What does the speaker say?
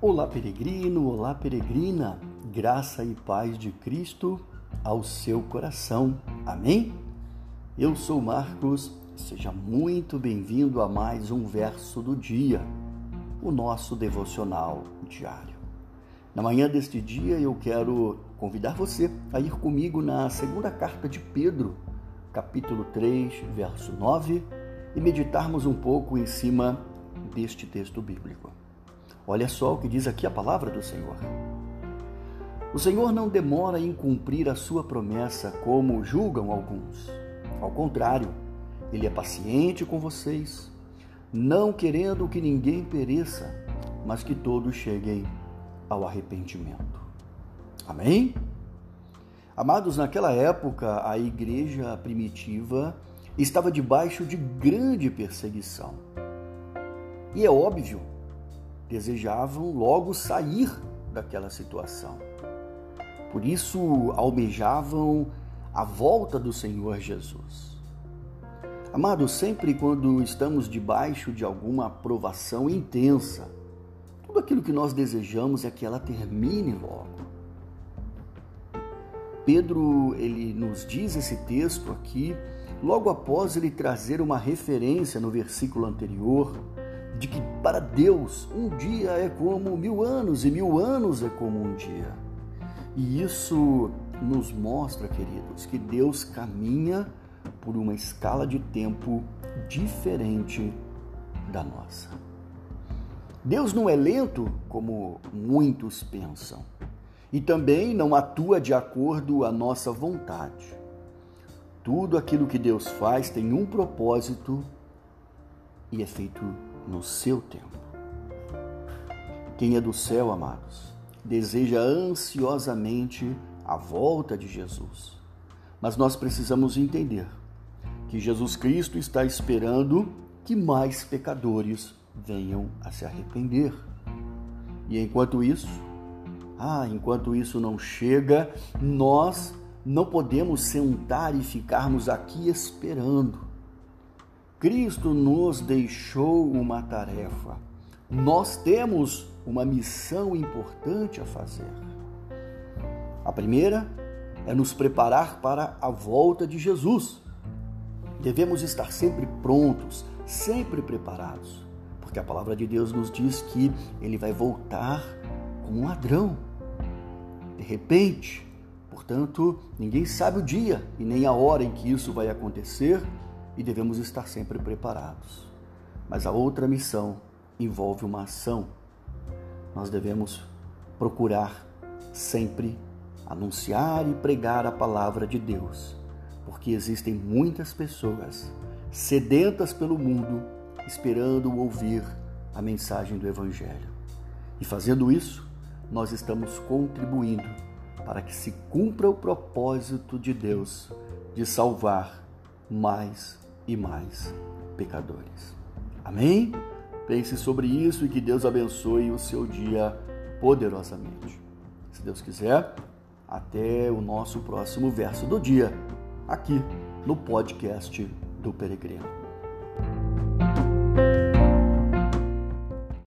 Olá, peregrino, olá, peregrina, graça e paz de Cristo ao seu coração. Amém? Eu sou Marcos, seja muito bem-vindo a mais um verso do dia, o nosso devocional diário. Na manhã deste dia, eu quero convidar você a ir comigo na segunda carta de Pedro, capítulo 3, verso 9, e meditarmos um pouco em cima deste texto bíblico. Olha só o que diz aqui a palavra do Senhor. O Senhor não demora em cumprir a sua promessa, como julgam alguns. Ao contrário, ele é paciente com vocês, não querendo que ninguém pereça, mas que todos cheguem ao arrependimento. Amém? Amados, naquela época, a igreja primitiva estava debaixo de grande perseguição. E é óbvio desejavam logo sair daquela situação. Por isso, almejavam a volta do Senhor Jesus. Amados, sempre quando estamos debaixo de alguma provação intensa, tudo aquilo que nós desejamos é que ela termine logo. Pedro, ele nos diz esse texto aqui, logo após ele trazer uma referência no versículo anterior, de que para Deus um dia é como mil anos e mil anos é como um dia. E isso nos mostra, queridos, que Deus caminha por uma escala de tempo diferente da nossa. Deus não é lento como muitos pensam e também não atua de acordo à nossa vontade. Tudo aquilo que Deus faz tem um propósito e é feito no seu tempo. Quem é do céu, amados, deseja ansiosamente a volta de Jesus. Mas nós precisamos entender que Jesus Cristo está esperando que mais pecadores venham a se arrepender. E enquanto isso, ah, enquanto isso não chega, nós não podemos sentar e ficarmos aqui esperando. Cristo nos deixou uma tarefa. Nós temos uma missão importante a fazer. A primeira é nos preparar para a volta de Jesus. Devemos estar sempre prontos, sempre preparados, porque a palavra de Deus nos diz que ele vai voltar como um ladrão. De repente, portanto, ninguém sabe o dia e nem a hora em que isso vai acontecer e devemos estar sempre preparados. Mas a outra missão envolve uma ação. Nós devemos procurar sempre anunciar e pregar a palavra de Deus, porque existem muitas pessoas sedentas pelo mundo esperando ouvir a mensagem do Evangelho. E fazendo isso, nós estamos contribuindo para que se cumpra o propósito de Deus de salvar mais e mais pecadores. Amém? Pense sobre isso e que Deus abençoe o seu dia poderosamente. Se Deus quiser, até o nosso próximo verso do dia, aqui no podcast do Peregrino.